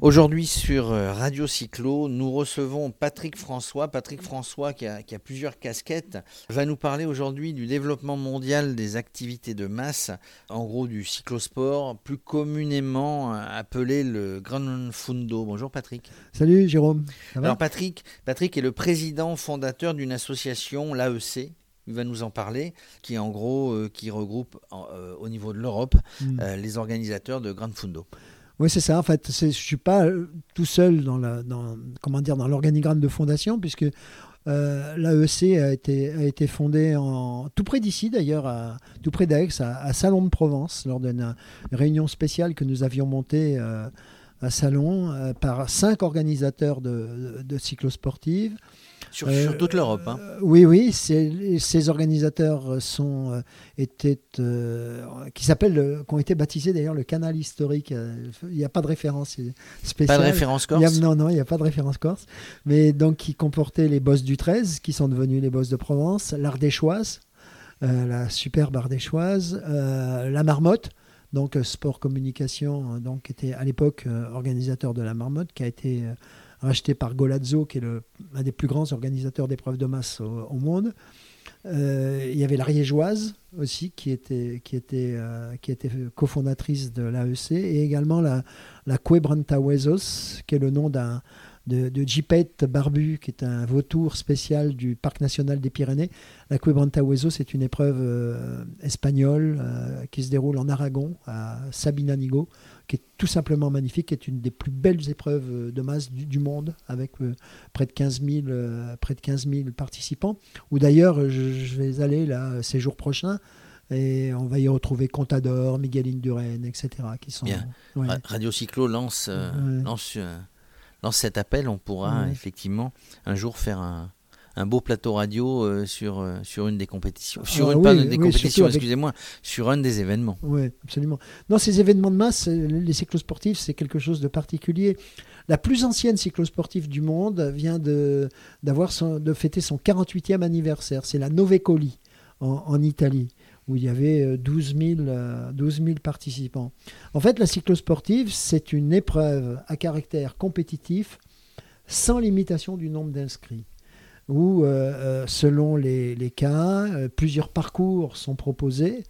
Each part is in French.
Aujourd'hui sur euh, Radio Cyclo, nous recevons Patrick François. Patrick François, qui a, qui a plusieurs casquettes, va nous parler aujourd'hui du développement mondial des activités de masse, en gros du cyclosport, plus communément appelé le Gran Fundo. Bonjour Patrick. Salut Jérôme. Ça va? Alors Patrick, Patrick est le président fondateur d'une association, l'AEC, il va nous en parler, qui en gros euh, qui regroupe en- euh, au niveau de l'Europe Mm. euh, les organisateurs de Gran Fundo. Oui, c'est ça. En fait, je suis pas euh, tout seul dans la, dans, l'organigramme de fondation, puisque euh, l'AEC a été, a été fondée en, tout près d'ici, d'ailleurs, tout près d'Aix, à, Salon de Provence, lors d'une réunion spéciale que nous avions montée euh, à Salon euh, par cinq organisateurs de, de cyclosportives. Sur, Euh, sur toute l'Europe. hein. Euh, oui, oui, ces organisateurs sont euh, étaient euh, qui s'appellent, qui ont été baptisés d'ailleurs le canal historique. Il n'y a pas de référence Pas spéciale. de référence Il y a- corse non, non, il n'y a pas de référence corse. Mais donc, qui comportaient les bosses du 13, qui sont devenus les bosses de Provence, l'Ardéchoise, euh, la superbe Ardéchoise, la Marmotte, donc Sport Communication, donc était à l'époque euh, organisateur de la Marmotte, qui a été euh, racheté par Golazzo, qui est le, un des plus grands organisateurs d'épreuves de masse au, monde. Euh, il y avait l'Ariégeoise aussi, qui était, qui était, euh, qui était cofondatrice de l'AEC, et également la, la Cuebrantahuesos, qui est le nom d'un de, de Jipette barbu, qui est un vautour spécial du Parc national des Pyrénées. La Cuebrantahuesos c'est une épreuve euh, espagnole euh, qui se déroule en Aragon, à Sabinanigo, qui est tout simplement magnifique, qui est une des plus belles épreuves euh, de masse du, du monde, avec euh, près, de 15 000, euh, près de 15 000 participants. Où d'ailleurs, je, je vais aller là ces jours prochains. Et on va y retrouver Contador, Miguel Indurain, etc. Qui sont, Bien. ouais. Ra- Radio Cyclo lance, Ouais. lance, lance cet appel. On pourra effectivement un jour faire un, un beau plateau radio euh, sur, euh, sur une des compétitions. Sur Ah une, pas oui, une des oui, compétitions, avec- excusez-moi, sur un des événements. Oui, absolument. Non, ces événements de masse, euh, les cyclosportifs, c'est quelque chose de particulier. La plus ancienne cyclosportive du monde vient de, d'avoir son- de fêter son 48e anniversaire. C'est la Novecoli en, en Italie, où il y avait euh, 12 000, euh, 12 000 participants. En fait, la cyclosportive, c'est une épreuve à caractère compétitif sans limitation du nombre d'inscrits où, euh, euh, selon les, les cas, euh, plusieurs parcours sont proposés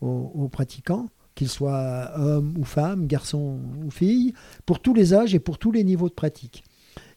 aux, pratiquants, qu'ils soient hommes ou femmes, garçons ou filles, pour tous les âges et pour tous les niveaux de pratique.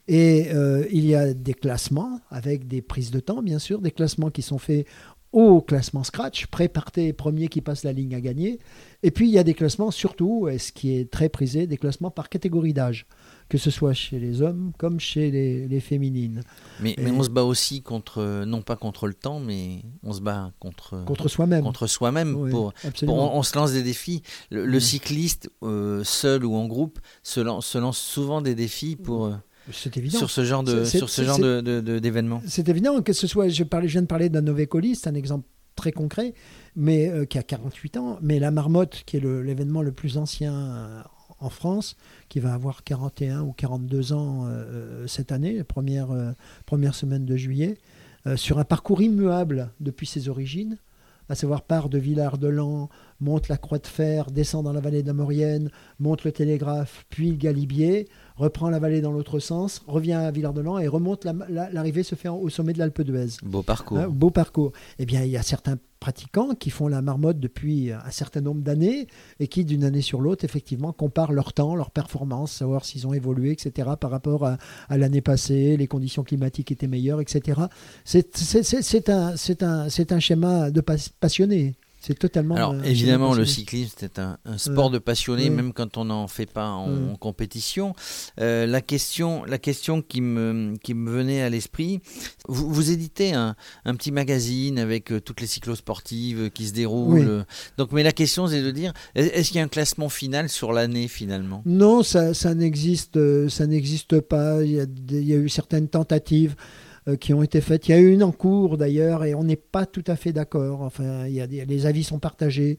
Et il y a des classements avec des prises de temps, bien sûr, des classements qui sont faits au classement scratch, préparté premier qui passe la ligne à gagner. Et puis il y a des classements, surtout, et ce qui est très prisé, des classements par catégorie d'âge, que ce soit chez les hommes comme chez les, les féminines. Mais, on se bat aussi contre, non pas contre le temps, mais on se bat contre, Contre soi-même. contre soi-même. Oui, pour, on, on se lance des défis. Le, le cycliste, euh, seul ou en groupe, se lance, se lance souvent des défis pour, euh, C'est évident. sur ce genre de- sur ce genre d'événements. C'est évident que ce soit, je, parlais, je viens de parler d'un Novecoli, c'est un exemple très concret, mais euh, qui a 48 ans, mais la Marmotte, qui est l'événement le, plus ancien euh, en France, qui va avoir 41 ou 42 ans euh, cette année, première, première semaine de juillet, sur un parcours immuable depuis ses origines, à savoir part de Villard-de-Lans, monte la Croix de Fer, descend dans la vallée de la Maurienne, monte le Télégraphe, puis le Galibier, reprend la vallée dans l'autre sens, revient à Villard-de-Lans et remonte, la- la- l'arrivée se fait en- au sommet de l'Alpe d'Huez. Beau parcours. Hein, beau parcours. Eh bien, il y a certains pratiquants qui font la marmotte depuis un certain nombre d'années et qui, d'une année sur l'autre, effectivement, comparent leur temps, leur performance, savoir s'ils ont évolué, etc., par rapport à, à l'année passée, les conditions climatiques étaient meilleures, etc. C'est un, un, un schéma de pas- passionné. C'est totalement. Alors schéma évidemment, le cyclisme c'est un, un sport Ouais. de passionné, Ouais. même quand on n'en fait pas en, Ouais. en compétition. Euh, la question, la question qui me qui me venait à l'esprit, vous, vous éditez un, un petit magazine avec euh, toutes les cyclosportives qui se déroulent. Oui. euh, Donc, mais la question c'est de dire, est- est-ce qu'il y a un classement final sur l'année finalement? Non, ça, ça n'existe, euh, ça n'existe pas. Il y, a des- il y a eu certaines tentatives euh, qui ont été faites. Il y a eu une en cours d'ailleurs, et on n'est pas tout à fait d'accord. Enfin, les avis sont partagés,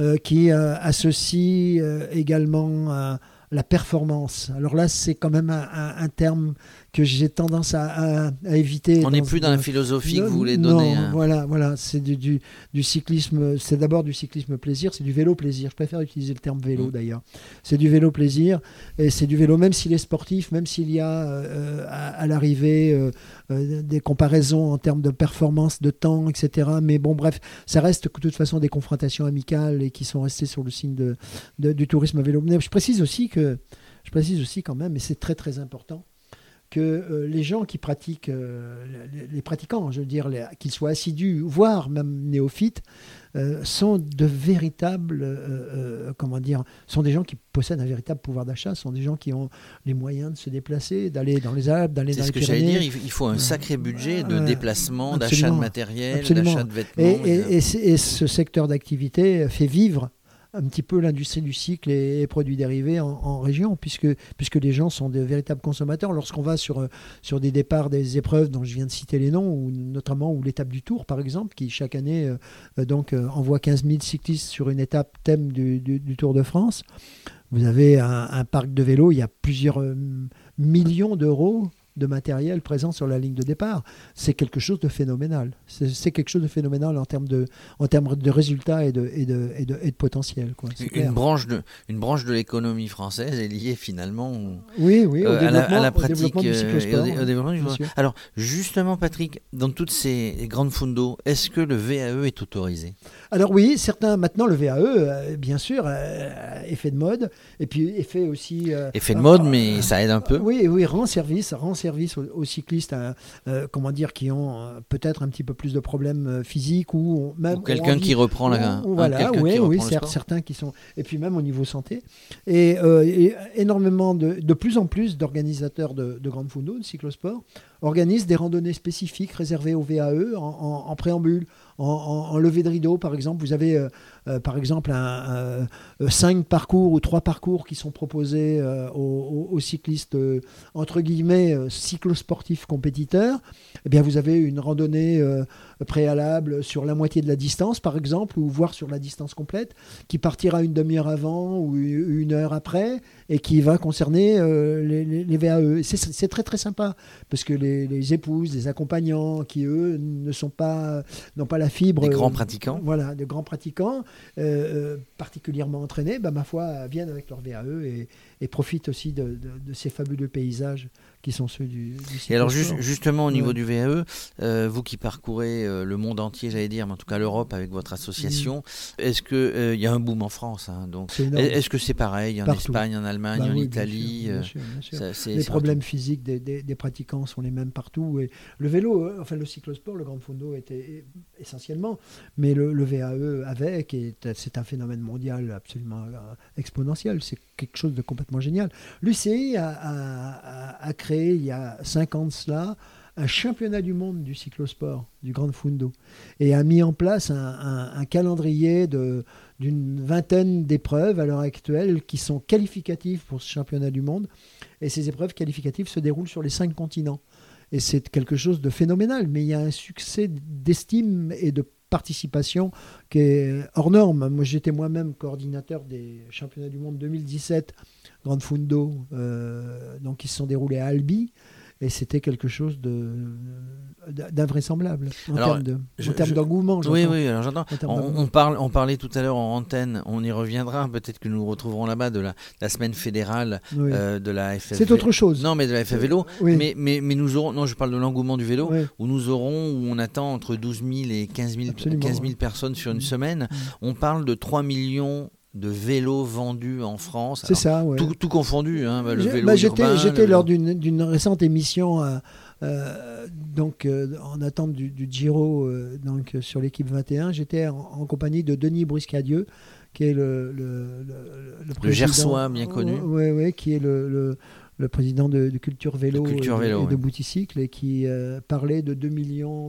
euh, qui euh, associent euh, également euh, la performance. Alors là, c'est quand même un, terme que j'ai tendance à, éviter. On n'est plus dans la philosophie que vous voulez donner. Non, hein. voilà, voilà, c'est du, du, cyclisme. C'est d'abord du cyclisme plaisir, c'est du vélo plaisir. Je préfère utiliser le terme vélo mm. d'ailleurs. C'est du vélo plaisir et c'est du vélo, même s'il est sportif, même s'il y a euh, à, l'arrivée euh, euh, des comparaisons en termes de performance, de temps, etc. Mais bon, bref, ça reste de toute façon des confrontations amicales et qui sont restées sur le signe de, du tourisme vélo. je précise aussi que je précise aussi quand même, et c'est très très important, que euh, les gens qui pratiquent, euh, les, pratiquants, je veux dire, qu'ils soient assidus, voire même néophytes, euh, sont de véritables, comment dire, sont des gens qui possèdent un véritable pouvoir d'achat, sont des gens qui ont les moyens de se déplacer, d'aller dans les Alpes, d'aller dans les Pyrénées. C'est ce que j'allais dire, il faut un sacré budget de déplacement, d'achat de matériel, d'achat de vêtements. et ce secteur d'activité fait vivre un petit peu l'industrie du cycle et, produits dérivés en, région, puisque, puisque les gens sont de véritables consommateurs. Lorsqu'on va sur, sur des départs des épreuves dont je viens de citer les noms, ou notamment ou l'étape du Tour, par exemple, qui chaque année euh, donc, euh, envoie 15 000 cyclistes sur une étape thème du, du, Tour de France, vous avez un, un, parc de vélos, il y a plusieurs euh, millions d'euros de matériel présent sur la ligne de départ. C'est quelque chose de phénoménal. C'est quelque chose de phénoménal en termes de, en termes de résultats et de, et de, et de, et de potentiel. Quoi. Une, branche de, une branche de l'économie française est liée finalement oui, oui, euh, à, la, pratique du cyclosport. Alors justement Patrick, dans toutes ces grandes fundos, est-ce que le VAE est autorisé? Alors oui, certains, maintenant le VAE, euh, bien sûr, euh, est fait de mode, et puis est fait aussi... effet de mode, mais ça aide un peu. Oui, oui, rend service, rend service aux, cyclistes euh, euh, comment dire, qui ont euh, peut-être un petit peu plus de problèmes physiques ou même. quelqu'un qui reprend la. voilà, oui, certains qui sont. Et puis même au niveau santé. Et, énormément de, de plus en plus d'organisateurs de, de grandes de cyclosport, organisent des randonnées spécifiques réservées au VAE en, préambule, en, levée de rideau par exemple. Vous avez euh, par exemple un, euh, cinq parcours ou trois parcours qui sont proposés euh, aux, cyclistes entre guillemets cyclosportifs compétiteurs. Eh bien vous avez une randonnée préalable sur la moitié de la distance par exemple ou voire sur la distance complète qui partira une demi-heure avant ou une heure après et qui va concerner les, VAE. C'est très très sympa parce que les les, épouses, les accompagnants qui, eux, ne pas, n'ont pas la fibre. Des grands pratiquants. voilà, de grands pratiquants, euh, euh, particulièrement entraînés, bah, ma foi, viennent avec leur VAE et, et profitent aussi de, ces fabuleux paysages qui sont ceux du, du Et alors justement au niveau du VAE, euh, vous qui parcourez euh, le monde entier, j'allais dire, mais en tout cas l'Europe avec votre association, mm. est-ce qu'il euh, y a un boom en France hein, donc Est-ce que c'est pareil en Espagne, en Allemagne, bah en Italie Les problèmes physiques des, des, pratiquants sont les mêmes partout. Et le vélo, enfin le cyclosport, le Grand Fondo était essentiellement, mais le, le VAE avec, c'est un phénomène mondial absolument exponentiel. C'est quelque chose de complètement génial. L'UCI a, créé il y a 5 ans de cela un championnat du monde du cyclosport, du Grand Fundo, et a mis en place un, calendrier d'une vingtaine d'épreuves à l'heure actuelle qui sont qualificatives pour ce championnat du monde. Et ces épreuves qualificatives se déroulent sur les cinq continents. Et c'est quelque chose de phénoménal, mais il y a un succès d'estime et de participation qui est hors norme. Moi, j'étais moi-même coordinateur des championnats du monde 2017 Grande Fundo, euh, donc qui se sont déroulés à Albi. Et c'était quelque chose d'invraisemblable en termes d'engouement. oui, oui, alors j'entends. On, parle, on parlait tout à l'heure en antenne, on y reviendra, peut-être que nous nous retrouverons là-bas de la, la, semaine fédérale euh, de la FF. C'est autre chose. Non, mais de la FF Vélo. Mais, mais, mais, nous aurons, non, je parle de l'engouement du vélo, où nous aurons, où on attend entre 12 000 et 15 000, 15 000 personnes sur une mm. semaine. On parle de 3 millions de vélos vendus en France. C'est ça, tout, confondu, hein, le vélo bah, J'étais lors d'une récente émission, euh, euh, donc euh, en attente du, Giro, donc sur l'équipe 21, j'étais en, compagnie de Denis Bruscadieu, qui est le le, le, le Gersois bien connu. Oui, oui, qui est le, le président de, Culture Vélo, et, de, Bouticycle et qui parlait de 2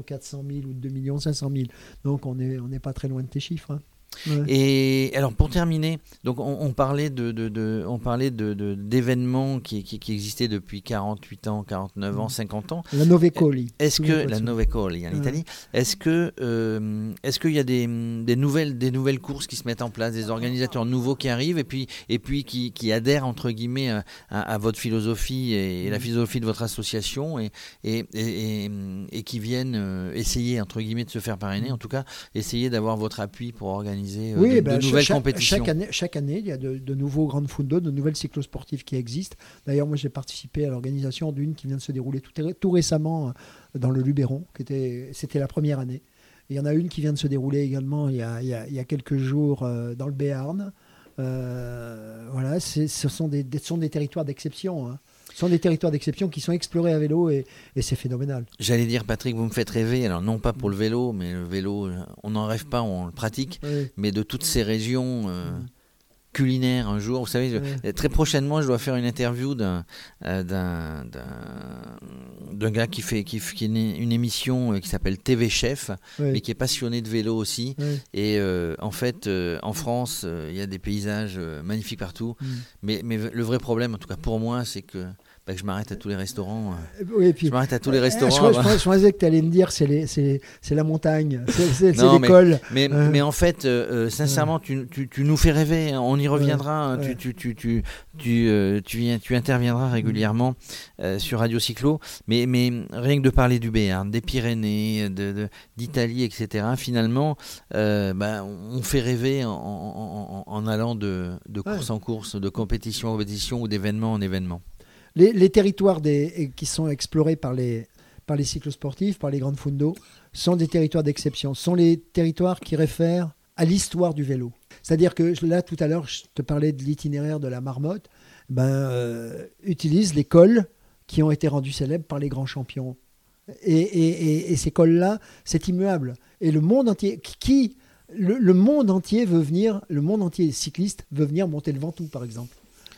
400 000 ou 2 500 000. Donc on n'est on pas très loin de tes chiffres. Hein. Ouais. Et alors pour terminer, donc on, on parlait de, de, de- on parlait de d'événements qui, qui, qui existaient depuis 48 ans, 49 ans, 50 ans. La Novecoli. Est-ce que la. Novecoli en Ouais. Italie, est-ce que euh, est-ce qu'il y a des, des nouvelles des nouvelles courses qui se mettent en place, des organisateurs nouveaux qui arrivent et puis et puis qui, qui adhèrent entre guillemets à, à- à votre philosophie et, et la Mm. philosophie de votre association et et, et, et- qui viennent euh, essayer entre guillemets de se faire parrainer, en tout cas essayer d'avoir votre appui pour organiser euh, Oui, de, de cha- nouvelles cha- compétitions. Chaque année, chaque année, il y a de, de nouveaux grandes fundo, de nouvelles cyclosportives qui existent. D'ailleurs, moi, j'ai participé à l'organisation d'une qui vient de se dérouler tout, tout récemment euh, dans le Luberon. qui était- C'était la première année. Et il y en a une qui vient de se dérouler également il y a, il y a- il y a quelques jours euh, dans le Béarn. Euh, voilà, ce sont des, des- sont des territoires d'exception. hein. Ce sont des territoires d'exception qui sont explorés à vélo et, et c'est phénoménal. J'allais dire Patrick, vous me faites rêver. Alors non pas pour le vélo, mais le vélo, euh, on n'en rêve pas, on le pratique. Oui. mais de toutes ces régions euh, Mm. Culinaires un jour. Vous savez, je- très prochainement, je dois faire une interview d'un euh, d'un gars qui fait qui, une, émission euh, qui s'appelle TV Chef, Oui. mais qui est passionné de vélo aussi. Oui. Et euh, en fait, euh, en France, euh, il y a des paysages magnifiques partout. Mm. Mais, mais le vrai problème, en tout cas pour moi, c'est que, bah, je m'arrête à tous les restaurants. euh, Oui, et puis, Je m'arrête à tous les Eh, restaurants. Je, crois- bah. pensais- je pensais que tu allais me dire c'est les- c'est c'est la montagne, c'est mais- l'école. Mais, mais en fait, euh, euh, sincèrement, tu, tu, tu nous fais rêver. hein. On y reviendra. hein. Ouais. Tu, tu, tu, tu, tu, euh, tu, viens- tu interviendras régulièrement euh, sur Radio Cyclo. Mais, mais rien que de parler du Béarn, des Pyrénées, de- d'Italie, etc., finalement, euh, bah, on fait rêver en, en- en- en allant de, de course en course, de compétition en compétition ou d'événement en événement. Les, territoires qui sont explorés par les, par les cyclosportifs, par les grandes fundos, sont des territoires d'exception. sont les territoires qui réfèrent à l'histoire du vélo. C'est-à-dire que là, tout à l'heure, je te parlais de l'itinéraire de la marmotte. Ben, euh, utilise les cols qui ont été rendus célèbres par les grands champions. Et, et- et- ces cols-là, c'est immuable. Et le monde entier, qui, le, le monde entier veut venir, le monde entier cycliste veut venir monter le Ventoux, par exemple.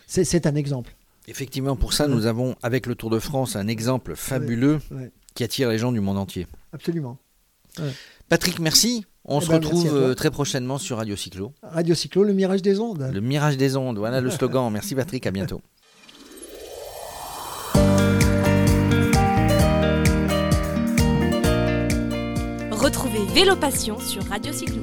C'est un exemple. Effectivement, pour ça, nous avons, avec le Tour de France, un exemple fabuleux ouais. qui attire les gens du monde entier. Absolument. Patrick, merci. On Eh se ben, retrouve euh, très prochainement sur Radio Cyclo. Radio Cyclo, le mirage des ondes. Le mirage des ondes, voilà le slogan. Merci Patrick, à bientôt. Retrouvez Vélo Passion sur Radio Cyclo.